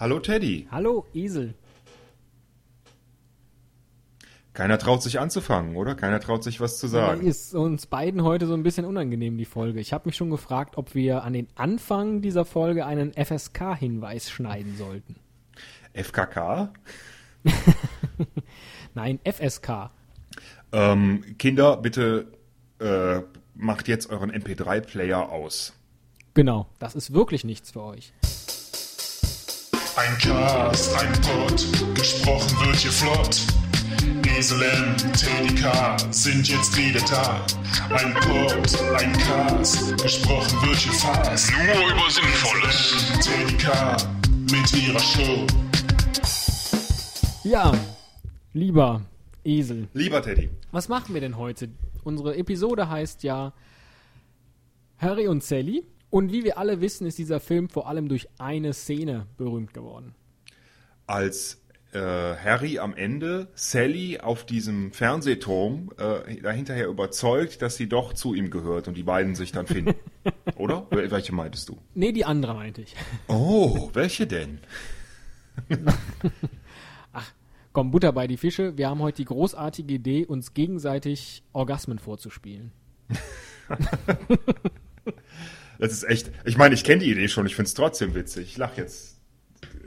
Hallo Teddy. Hallo Esel. Keiner traut sich anzufangen, oder? Keiner traut sich was zu sagen. Ist uns beiden heute so ein bisschen unangenehm, die Folge. Ich habe mich schon gefragt, ob wir an den Anfang dieser Folge einen FSK-Hinweis schneiden sollten. FKK? Nein, FSK. Ähm, Kinder, bitte äh, macht jetzt euren MP3-Player aus. Genau, das ist wirklich nichts für euch. Ein Cast, ein Pod, gesprochen wird hier flott. Esel M, Teddy K sind jetzt wieder da. Ein Pod, ein Cast, gesprochen wird hier fast. Nur über Sinnvolles. Teddy K mit ihrer Show. Ja, lieber Esel, Lieber Teddy. was machen wir denn heute? Unsere Episode heißt ja Harry und Sally. Und wie wir alle wissen, ist dieser Film vor allem durch eine Szene berühmt geworden. Als äh, Harry am Ende Sally auf diesem Fernsehturm äh, dahinterher überzeugt, dass sie doch zu ihm gehört und die beiden sich dann finden. Oder? Wel- Welche meintest du? Nee, die andere meinte ich. Oh, welche denn? Komm, Butter bei die Fische. Wir haben heute die großartige Idee, uns gegenseitig Orgasmen vorzuspielen. Das ist echt. Ich meine, ich kenne die Idee schon, ich finde es trotzdem witzig. Ich lach jetzt.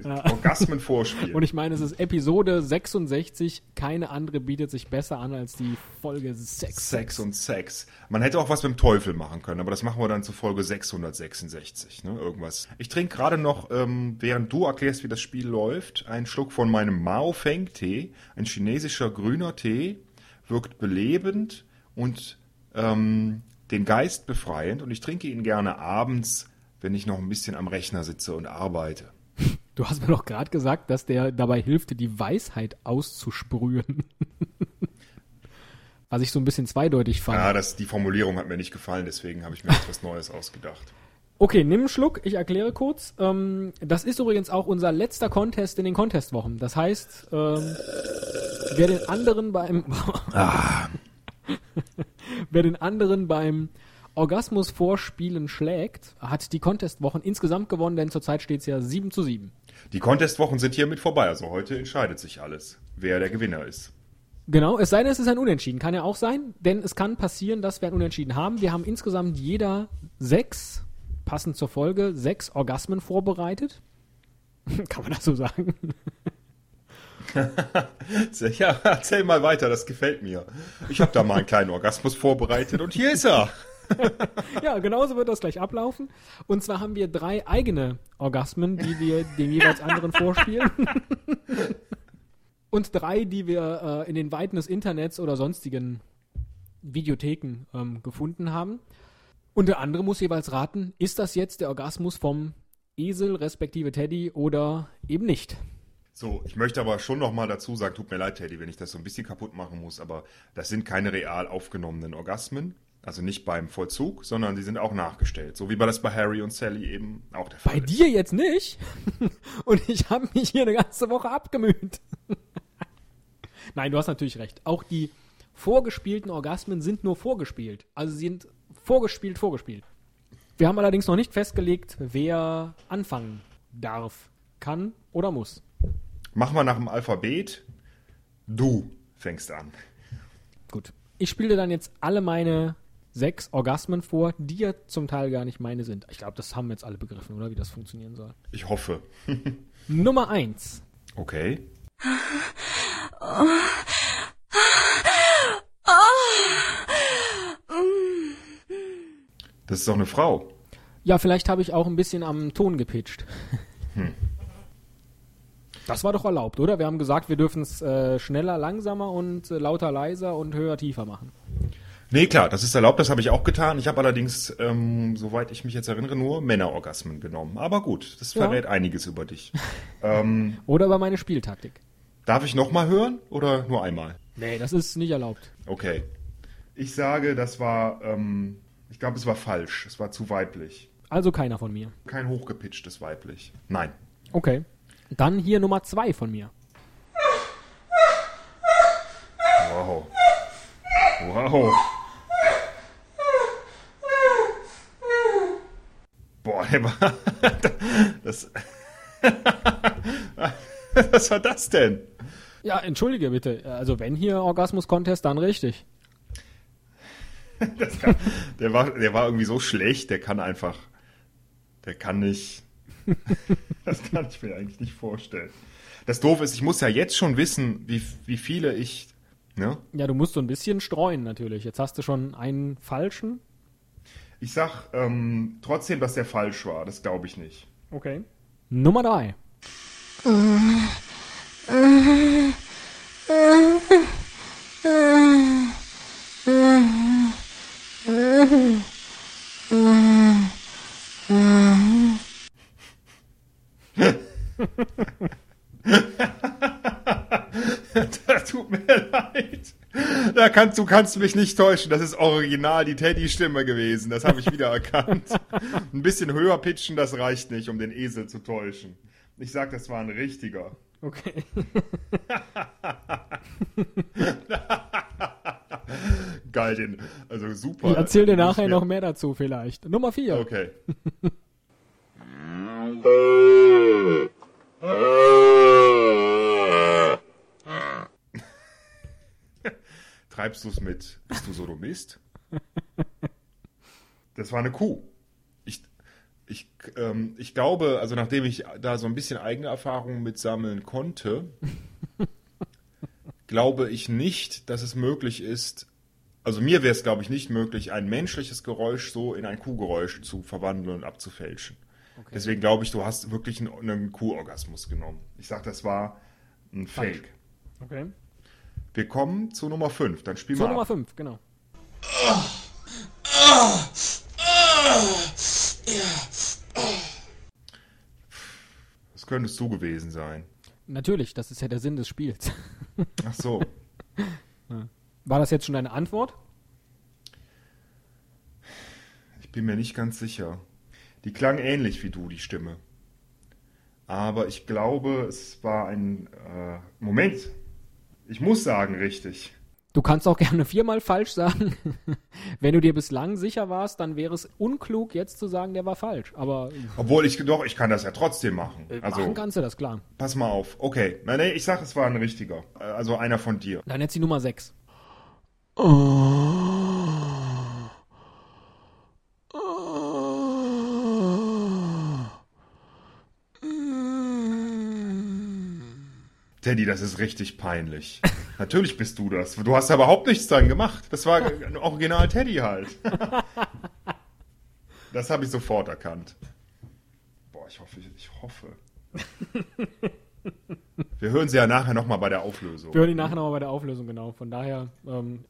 Orgasmen vorspielen. Und ich meine, es ist Episode 66. Keine andere bietet sich besser an als die Folge 6. Sex und Sex. Man hätte auch was mit dem Teufel machen können, aber das machen wir dann zu Folge 666, ne? Irgendwas. Ich trinke gerade noch, ähm, während du erklärst, wie das Spiel läuft, einen Schluck von meinem Mao Feng Tee. Ein chinesischer grüner Tee, wirkt belebend und ähm, den Geist befreiend. Und ich trinke ihn gerne abends, wenn ich noch ein bisschen am Rechner sitze und arbeite. Du hast mir doch gerade gesagt, dass der dabei hilft, die Weisheit auszusprühen. Was ich so ein bisschen zweideutig fand. Ja, das, die Formulierung hat mir nicht gefallen, deswegen habe ich mir etwas Neues ausgedacht. Okay, nimm einen Schluck, ich erkläre kurz. Ähm, das ist übrigens auch unser letzter Contest in den Contestwochen. Das heißt, ähm, wer den anderen beim wer den anderen beim Orgasmus vorspielen schlägt, hat die Contestwochen insgesamt gewonnen, denn zurzeit steht es ja 7 zu 7. Die Contestwochen sind hiermit vorbei, also heute entscheidet sich alles, wer der Gewinner ist. Genau, es sei denn, es ist ein Unentschieden. Kann ja auch sein, denn es kann passieren, dass wir ein Unentschieden haben. Wir haben insgesamt jeder sechs, passend zur Folge, sechs Orgasmen vorbereitet. kann man das so sagen? Ja, erzähl mal weiter, das gefällt mir. Ich habe da mal einen kleinen Orgasmus vorbereitet und hier ist er. Ja, genauso wird das gleich ablaufen. Und zwar haben wir drei eigene Orgasmen, die wir dem jeweils anderen vorspielen. Und drei, die wir äh, in den Weiten des Internets oder sonstigen Videotheken ähm, gefunden haben. Und der andere muss jeweils raten, ist das jetzt der Orgasmus vom Esel respektive Teddy oder eben nicht? So, ich möchte aber schon noch mal dazu sagen, tut mir leid, Teddy, wenn ich das so ein bisschen kaputt machen muss, aber das sind keine real aufgenommenen Orgasmen. Also nicht beim Vollzug, sondern die sind auch nachgestellt. So wie bei das bei Harry und Sally eben auch der Fall Bei ist. dir jetzt nicht. Und ich habe mich hier eine ganze Woche abgemüht. Nein, du hast natürlich recht. Auch die vorgespielten Orgasmen sind nur vorgespielt. Also sie sind vorgespielt, vorgespielt. Wir haben allerdings noch nicht festgelegt, wer anfangen darf, kann oder muss. Machen wir nach dem Alphabet. Du fängst an. Gut. Ich spiele dann jetzt alle meine sechs Orgasmen vor, die ja zum Teil gar nicht meine sind. Ich glaube, das haben wir jetzt alle begriffen, oder? Wie das funktionieren soll. Ich hoffe. Nummer eins. Okay. Das ist doch eine Frau. Ja, vielleicht habe ich auch ein bisschen am Ton gepitcht. Das war doch erlaubt, oder? Wir haben gesagt, wir dürfen es äh, schneller, langsamer und äh, lauter, leiser und höher, tiefer machen. Nee, klar, das ist erlaubt, das habe ich auch getan. Ich habe allerdings, ähm, soweit ich mich jetzt erinnere, nur Männerorgasmen genommen. Aber gut, das Ja. verrät einiges über dich. ähm, Oder über meine Spieltaktik. darf ich nochmal hören oder nur einmal? Nee, das ist nicht erlaubt. Okay. Ich sage, das war, ähm, ich glaube, es war falsch. Es war zu weiblich. Also keiner von mir. Kein hochgepitchtes weiblich. Nein. Okay. Dann hier Nummer zwei von mir. Wow. Wow. Boah, der war. Das. Was war das denn? Ja, entschuldige bitte. Also wenn hier Orgasmus-Contest, dann richtig. Der war, der war irgendwie so schlecht, der kann einfach, der kann nicht. Das kann ich mir eigentlich nicht vorstellen. Das doof ist, ich muss ja jetzt schon wissen, wie, wie viele ich, ne? Ja, du musst so ein bisschen streuen natürlich. Jetzt hast du schon einen falschen. Ich sag ähm, trotzdem, dass der falsch war. Das glaube ich nicht. Okay. Nummer drei. Das tut mir leid. Da kannst, du kannst mich nicht täuschen. Das ist original die Teddy-Stimme gewesen. Das habe ich wieder erkannt. Ein bisschen höher pitchen, das reicht nicht, um den Esel zu täuschen. Ich sag, das war ein richtiger. Okay. Geil, den, also super. Ich erzähl dir nachher noch mehr dazu vielleicht. Nummer vier. Okay. Treibst du es mit? Bist du Sodomist? Das war eine Kuh. Ich, ich, ähm, ich glaube, also nachdem ich da so ein bisschen eigene Erfahrungen mit sammeln konnte, glaube ich nicht, dass es möglich ist, also mir wäre es, glaube ich, nicht möglich, ein menschliches Geräusch so in ein Kuhgeräusch zu verwandeln und abzufälschen. Deswegen glaube ich, du hast wirklich einen, einen Kuhorgasmus genommen. Ich sage, das war ein. Fake. Okay. Wir kommen zu Nummer 5. Dann spielen wir Nummer ab. fünf, genau. Das könntest du gewesen sein. Natürlich, das ist ja der Sinn des Spiels. Ach so. War das jetzt schon deine Antwort? Ich bin mir nicht ganz sicher. Die klang ähnlich wie du, die Stimme. Aber ich glaube, es war ein äh, Moment. Ich muss sagen, richtig. Du kannst auch gerne viermal falsch sagen. Wenn du dir bislang sicher warst, dann wäre es unklug, jetzt zu sagen, der war falsch. Aber Obwohl ich doch, ich kann das ja trotzdem machen. machen Also, kannst du das, klar. pass mal auf. Okay. Nein, nee, ich sag, es war ein richtiger. Äh, Also einer von dir. Dann jetzt die Nummer sechs. Teddy, das ist richtig peinlich. Natürlich bist du das. Du hast da überhaupt nichts dran gemacht. Das war ein Original Teddy halt. Das habe ich sofort erkannt. Boah, ich hoffe, ich hoffe. Wir hören sie ja nachher nochmal bei der Auflösung. Wir hören die nachher nochmal bei der Auflösung, genau. Von daher, ähm,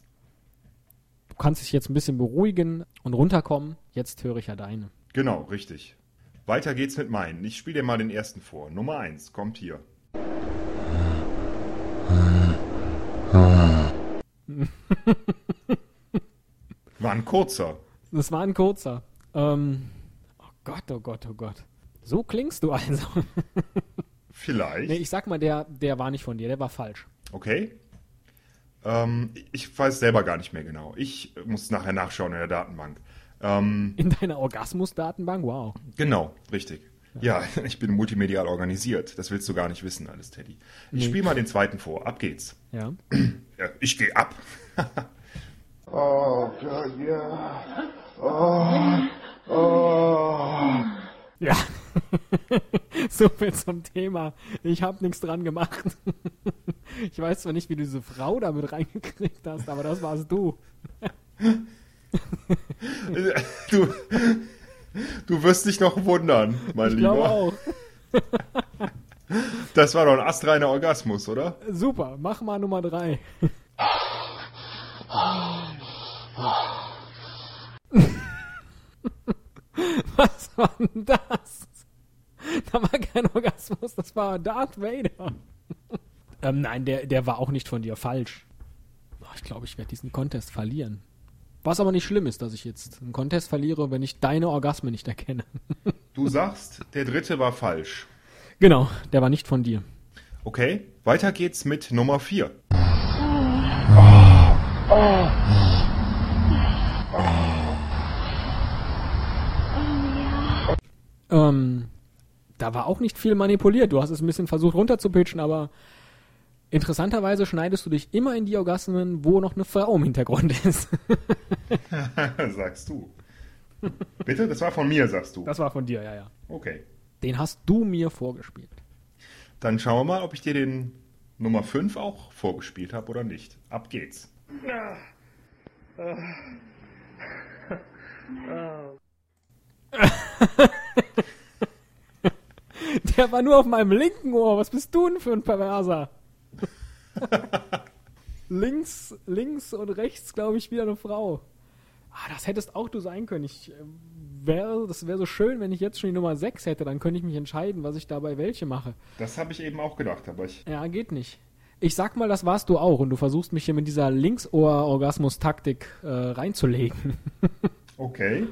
du kannst dich jetzt ein bisschen beruhigen und runterkommen. Jetzt höre ich ja deine. Genau, richtig. Weiter geht's mit meinen. Ich spiele dir mal den ersten vor. Nummer eins kommt hier. War ein kurzer. Das war ein kurzer. Ähm, oh Gott, oh Gott, oh Gott. So klingst du also. Vielleicht. nee, ich sag mal, der, der war nicht von dir, der war falsch. Okay. Ähm, ich weiß selber gar nicht mehr genau. Ich muss nachher nachschauen in der Datenbank. Ähm, In deiner Orgasmus-Datenbank? Wow. genau, richtig. Ja, ich bin multimedial organisiert. Das willst du gar nicht wissen, alles, Teddy. Ich Nee. spiele mal den zweiten vor. Ab geht's. Ja. Ja, ich gehe ab. Oh Gott, ja. Oh, oh. Ja. so viel zum Thema. Ich habe nichts dran gemacht. ich weiß zwar nicht, wie du diese Frau damit reingekriegt hast, aber das warst du. Du, du wirst dich noch wundern, mein Ich Lieber. auch. Das war doch ein astreiner Orgasmus, oder? Super, mach mal Nummer drei. Was war denn das? Da war kein Orgasmus, das war Darth Vader. ähm, nein, der, der war auch nicht von dir falsch. Ich glaube, ich werde diesen Contest verlieren. Was aber nicht schlimm ist, dass ich jetzt einen Contest verliere, wenn ich deine Orgasmen nicht erkenne. Du sagst, der dritte war falsch. genau, der war nicht von dir. Okay, weiter geht's mit Nummer vier. Ähm, da war auch nicht viel manipuliert. Du hast es ein bisschen versucht runterzupitchen, aber interessanterweise schneidest du dich immer in die Orgasmen, wo noch eine Frau im Hintergrund ist. sagst du. Bitte? Das war von mir, sagst du. Das war von dir, ja, ja. Okay. Den hast du mir vorgespielt. Dann schauen wir mal, ob ich dir den Nummer 5 auch vorgespielt habe oder nicht. Ab geht's. Der war nur auf meinem linken Ohr. Was bist du denn für ein Perverser? links, links und rechts, glaube ich, wieder eine Frau. Ah, das hättest auch du sein können. Ich äh, wäre, das wäre so schön, wenn ich jetzt schon die Nummer 6 hätte, dann könnte ich mich entscheiden, was ich dabei welche mache. Das habe ich eben auch gedacht, aber ich. Ja, geht nicht. Ich sag mal, das warst du auch und du versuchst mich hier mit dieser Linksohr-Orgasmus-Taktik äh, reinzulegen. Okay.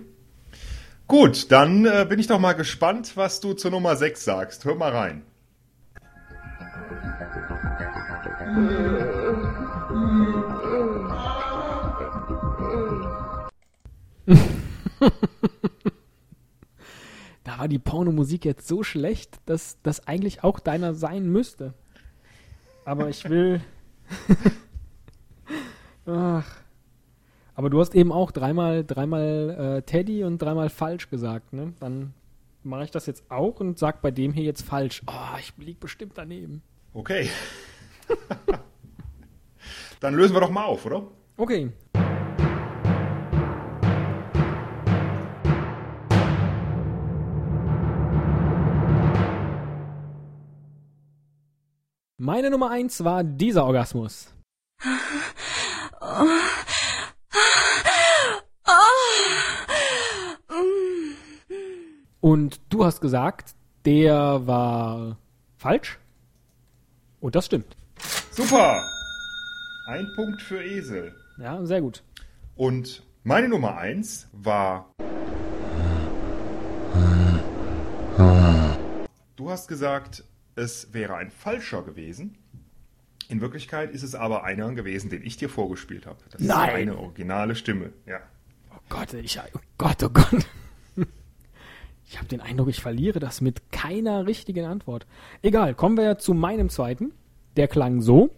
Gut, dann äh, bin ich doch mal gespannt, was du zur Nummer 6 sagst. Hör mal rein. Da war die Pornomusik jetzt so schlecht, dass das eigentlich auch deiner sein müsste. Aber ich will. Ach. Aber du hast eben auch dreimal, dreimal äh, Teddy und dreimal falsch gesagt, ne? Dann mache ich das jetzt auch und sag bei dem hier jetzt falsch. Oh, ich lieg bestimmt daneben. Okay. dann lösen wir doch mal auf, oder? Okay. Meine Nummer eins war dieser Orgasmus. Und du hast gesagt, der war falsch. Und das stimmt. Super! Ein Punkt für Esel. Ja, sehr gut. Und meine Nummer 1 war. Du hast gesagt, es wäre ein falscher gewesen. In Wirklichkeit ist es aber einer gewesen, den ich dir vorgespielt habe. Das Nein. ist eine originale Stimme. Ja. Oh Gott, ich, oh Gott, oh Gott. Ich habe den Eindruck, ich verliere das mit keiner richtigen Antwort. Egal, kommen wir zu meinem zweiten. Der klang so.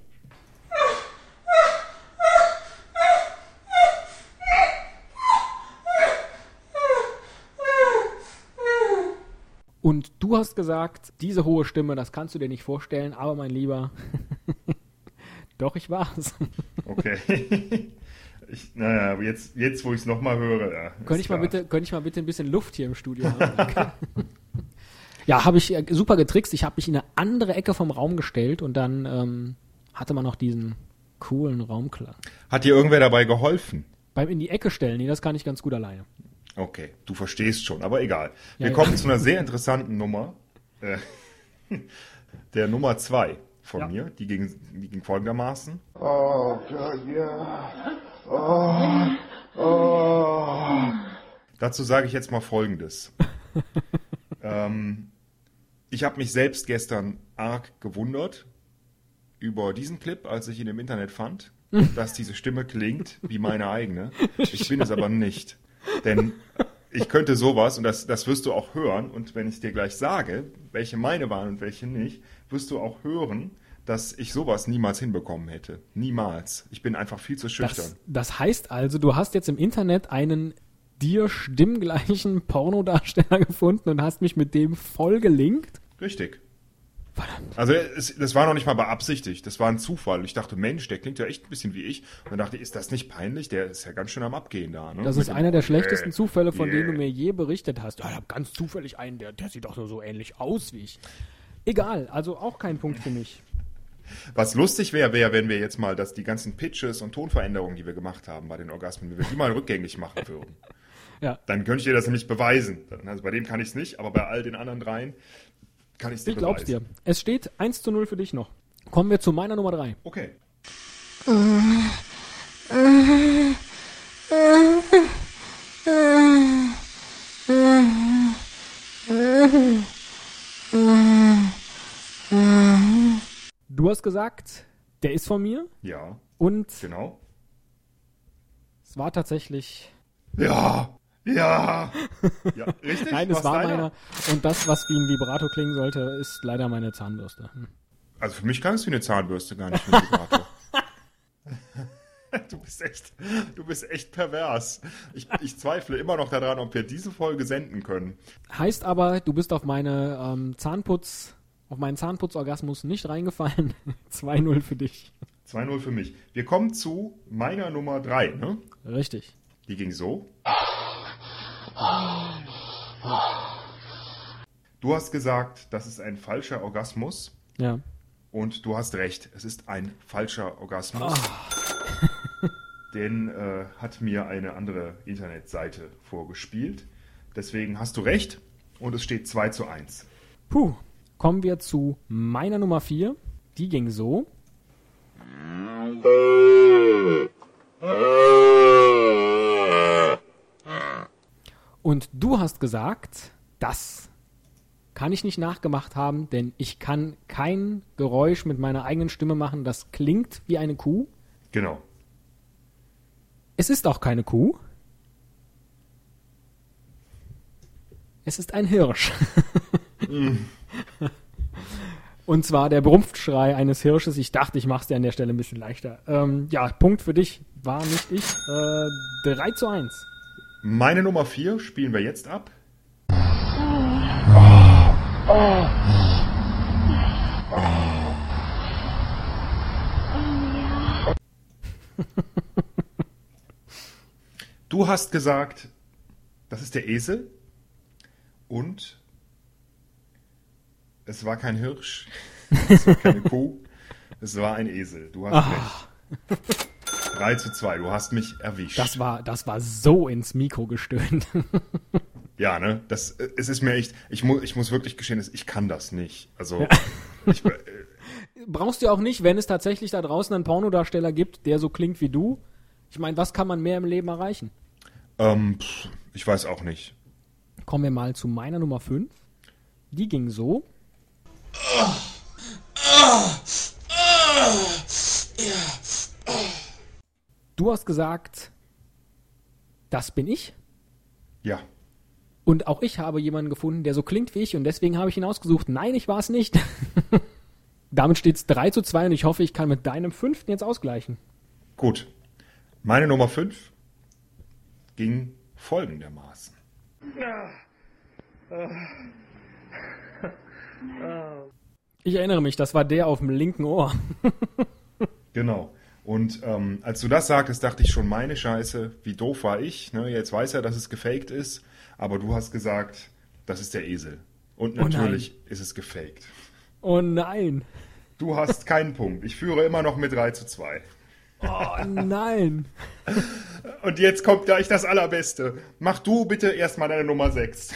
Und du hast gesagt, diese hohe Stimme, das kannst du dir nicht vorstellen, aber mein Lieber, doch, ich war's. Okay. Ich, naja, jetzt, jetzt wo ich es nochmal höre, ja. Könnte ich, mal klar. bitte, könnte ich mal bitte ein bisschen Luft hier im Studio haben? ja, habe ich äh, super getrickst. Ich habe mich in eine andere Ecke vom Raum gestellt und dann ähm, hatte man noch diesen coolen Raumklang. Hat dir irgendwer dabei geholfen? Beim in die Ecke stellen, nee, das kann ich ganz gut alleine. Okay, du verstehst schon, aber egal. Wir Ja, ja. kommen zu einer sehr interessanten Nummer. Äh, der Nummer zwei von Ja. mir. Die ging, die ging folgendermaßen. Oh Gott, ja. Oh, oh. Dazu sage ich jetzt mal Folgendes. ähm, ich habe mich selbst gestern arg gewundert über diesen Clip, als ich ihn im Internet fand, dass diese Stimme klingt wie meine eigene. Ich bin es aber nicht. Denn ich könnte sowas, und das, das wirst du auch hören, und wenn ich dir gleich sage, welche meine waren und welche nicht, wirst du auch hören, dass ich sowas niemals hinbekommen hätte. Niemals. Ich bin einfach viel zu schüchtern. Das, das heißt also, du hast jetzt im Internet einen dir stimmgleichen Pornodarsteller gefunden und hast mich mit dem voll gelinkt? Richtig. Verdammt. Also es, das war noch nicht mal beabsichtigt, das war ein Zufall. Ich dachte, Mensch, der klingt ja echt ein bisschen wie ich. Und dann dachte ich, ist das nicht peinlich? Der ist ja ganz schön am Abgehen da. Ne? Das Mit ist dem- einer der schlechtesten Äh, Zufälle, von denen du yeah. mir je berichtet hast. Ja, ich habe ganz zufällig einen, der, der sieht doch so, so ähnlich aus wie ich. Egal, also auch kein Punkt für mich. Was lustig wäre, wäre, wenn wir jetzt mal dass die ganzen Pitches und Tonveränderungen, die wir gemacht haben bei den Orgasmen, wenn wir die mal rückgängig machen würden. Ja. Dann könnte ich dir das nämlich beweisen. Also bei dem kann ich es nicht, aber bei all den anderen dreien kann ich dir Ich glaub's dir. Es steht 1 zu 0 für dich noch. Kommen wir zu meiner Nummer 3. Okay. Du hast gesagt, der ist von mir Ja, und genau. es war tatsächlich Ja, ja. Ja, richtig? Nein, es war deiner? meiner. Und das, was wie ein Vibrato klingen sollte, ist leider meine Zahnbürste. Hm. Also für mich kannst du eine Zahnbürste gar nicht mit Vibrato. Du bist echt, du bist echt pervers. Ich, ich zweifle immer noch daran, ob wir diese Folge senden können. Heißt aber, du bist auf meine ähm, Zahnputz, auf meinen Zahnputzorgasmus nicht reingefallen. 2-0 für dich. 2-0 für mich. Wir kommen zu meiner Nummer 3, ne? Richtig. Die ging so. Du hast gesagt, das ist ein falscher Orgasmus. Ja. Und du hast recht, es ist ein falscher Orgasmus. Den äh, hat mir eine andere Internetseite vorgespielt. Deswegen hast du recht und es steht 2 zu 1. Puh. Kommen wir zu meiner Nummer 4. Die ging so. Und du hast gesagt, das kann ich nicht nachgemacht haben, denn ich kann kein Geräusch mit meiner eigenen Stimme machen, das klingt wie eine Kuh. Genau. Es ist auch keine Kuh. Es ist ein Hirsch. Und zwar der Brumpfschrei eines Hirsches. Ich dachte, ich mache es dir an der Stelle ein bisschen leichter. Ähm, ja, Punkt für dich war nicht ich. Äh, 3 zu 1. Meine Nummer 4 spielen wir jetzt ab. Du hast gesagt, das ist der Esel und es war kein Hirsch, es war keine Kuh, es war ein Esel. Du hast recht. 3 zu 2, du hast mich erwischt. Das war, das war so ins Mikro gestöhnt. Ja, ne? Das, äh, es ist mir echt, ich, mu ich muss wirklich gestehen, es- ich kann das nicht. Also, ich, äh, Brauchst du auch nicht, wenn es tatsächlich da draußen einen Pornodarsteller gibt, der so klingt wie du. Ich meine, was kann man mehr im Leben erreichen? ähm, pff, ich weiß auch nicht. Kommen wir mal zu meiner Nummer 5. Die ging so. Du hast gesagt, das bin ich. Ja, Und auch ich habe jemanden gefunden, der so klingt wie ich und deswegen habe ich ihn ausgesucht. Nein, ich war es nicht. Damit steht es 3 zu 2 und ich hoffe, ich kann mit deinem fünften jetzt ausgleichen. gut. Meine Nummer 5 ging folgendermaßen. Ich erinnere mich, das war der auf dem linken Ohr. Genau. Und ähm, als du das sagtest, dachte ich schon, meine Scheiße, wie doof war ich. Ne? Jetzt weiß er, dass es gefaked ist, aber du hast gesagt, das ist der Esel. Und Oh natürlich ist es gefaked. Oh nein. Du hast keinen Punkt. Ich führe immer noch mit 3 zu 2. Oh nein. Und jetzt kommt gleich das Allerbeste. Mach du bitte erstmal deine Nummer 6.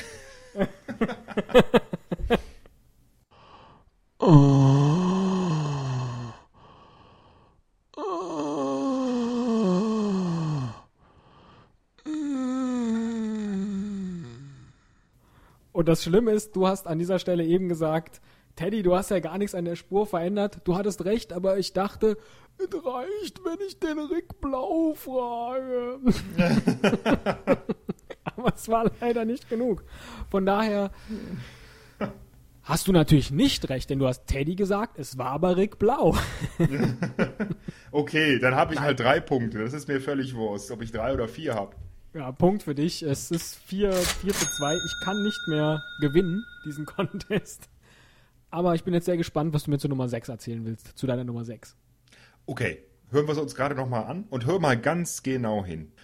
Und das Schlimme ist, du hast an dieser Stelle eben gesagt, Teddy, du hast ja gar nichts an der Spur verändert. Du hattest recht, aber ich dachte, es reicht, wenn ich den Rick Blau frage. aber es war leider nicht genug. Von daher hast du natürlich nicht recht, denn du hast Teddy gesagt, es war aber Rick Blau. Okay, dann habe ich halt drei Punkte. Das ist mir völlig wurscht, ob ich drei oder vier habe. Ja, Punkt für dich. Es ist 4, 4 zu 2. Ich kann nicht mehr gewinnen, diesen Contest. Aber ich bin jetzt sehr gespannt, was du mir zur Nummer 6 erzählen willst. Zu deiner Nummer 6. Okay, hören wir es uns gerade nochmal an und hör mal ganz genau hin.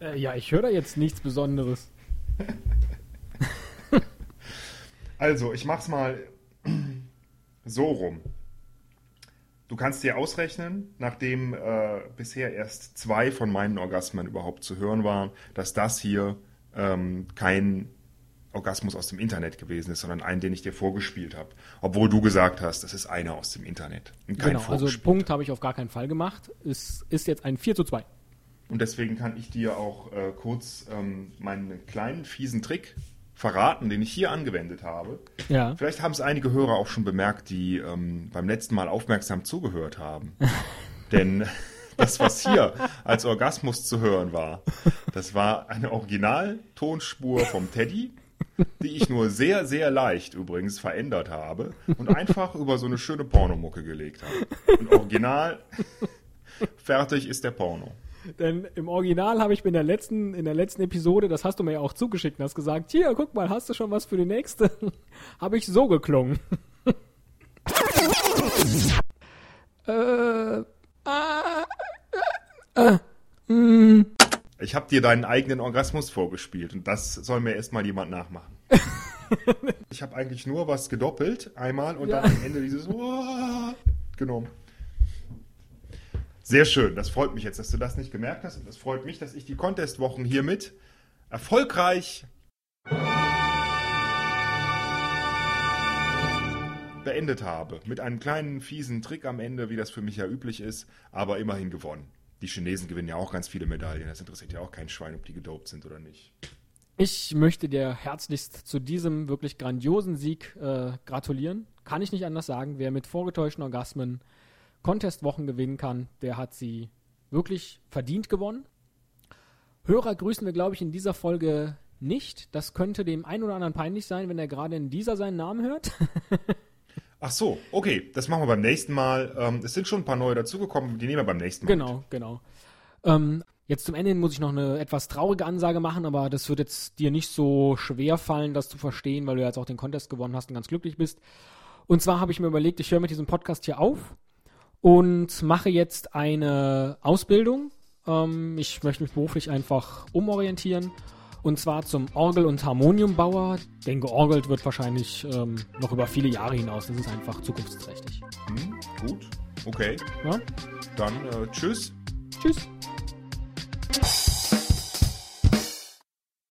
Äh, ja, ich höre da jetzt nichts Besonderes. Also, ich mach's mal so rum. Du kannst dir ausrechnen, nachdem äh, bisher erst zwei von meinen Orgasmen überhaupt zu hören waren, dass das hier ähm, kein Orgasmus aus dem Internet gewesen ist, sondern einen, den ich dir vorgespielt habe. Obwohl du gesagt hast, das ist einer aus dem Internet und kein genau, also. Punkt habe ich auf gar keinen Fall gemacht. Es ist jetzt ein 4 zu 2. Und deswegen kann ich dir auch äh, kurz ähm, meinen kleinen fiesen Trick verraten, den ich hier angewendet habe. Ja. Vielleicht haben es einige Hörer auch schon bemerkt, die ähm, beim letzten Mal aufmerksam zugehört haben. Denn das, was hier als Orgasmus zu hören war, das war eine Original-Tonspur vom Teddy, die ich nur sehr, sehr leicht übrigens verändert habe und einfach über so eine schöne Pornomucke gelegt habe. Und original fertig ist der Porno. Denn im Original habe ich mir in der letzten, in der letzten Episode, das hast du mir ja auch zugeschickt, und hast gesagt, hier, guck mal, hast du schon was für die nächste? habe ich so geklungen. äh, Ich habe dir deinen eigenen Orgasmus vorgespielt und das soll mir erstmal jemand nachmachen. ich habe eigentlich nur was gedoppelt einmal und Ja. dann am Ende dieses genommen. Sehr schön, das freut mich jetzt, dass du das nicht gemerkt hast und es freut mich, dass ich die Contest-Wochen hiermit erfolgreich beendet habe. Mit einem kleinen fiesen Trick am Ende, wie das für mich ja üblich ist, aber immerhin gewonnen. Die Chinesen gewinnen ja auch ganz viele Medaillen. Das interessiert ja auch kein Schwein, ob die gedopt sind oder nicht. Ich möchte dir herzlichst zu diesem wirklich grandiosen Sieg äh, gratulieren. Kann ich nicht anders sagen. Wer mit vorgetäuschten Orgasmen Contestwochen gewinnen kann, der hat sie wirklich verdient gewonnen. Hörer grüßen wir, glaube ich, in dieser Folge nicht. Das könnte dem einen oder anderen peinlich sein, wenn er gerade in dieser seinen Namen hört. Ach so, okay, das machen wir beim nächsten Mal. Ähm, es sind schon ein paar neue dazugekommen, die nehmen wir beim nächsten Mal. Genau, genau. Ähm, jetzt zum Ende muss ich noch eine etwas traurige Ansage machen, aber das wird jetzt dir nicht so schwer fallen, das zu verstehen, weil du jetzt auch den Contest gewonnen hast und ganz glücklich bist. Und zwar habe ich mir überlegt, ich höre mit diesem Podcast hier auf und mache jetzt eine Ausbildung. Ähm, ich möchte mich beruflich einfach umorientieren. Und zwar zum Orgel- und Harmoniumbauer. Denn georgelt wird wahrscheinlich ähm, noch über viele Jahre hinaus. Das ist einfach zukunftsträchtig. Hm, gut, okay. Ja? Dann äh, tschüss. Tschüss.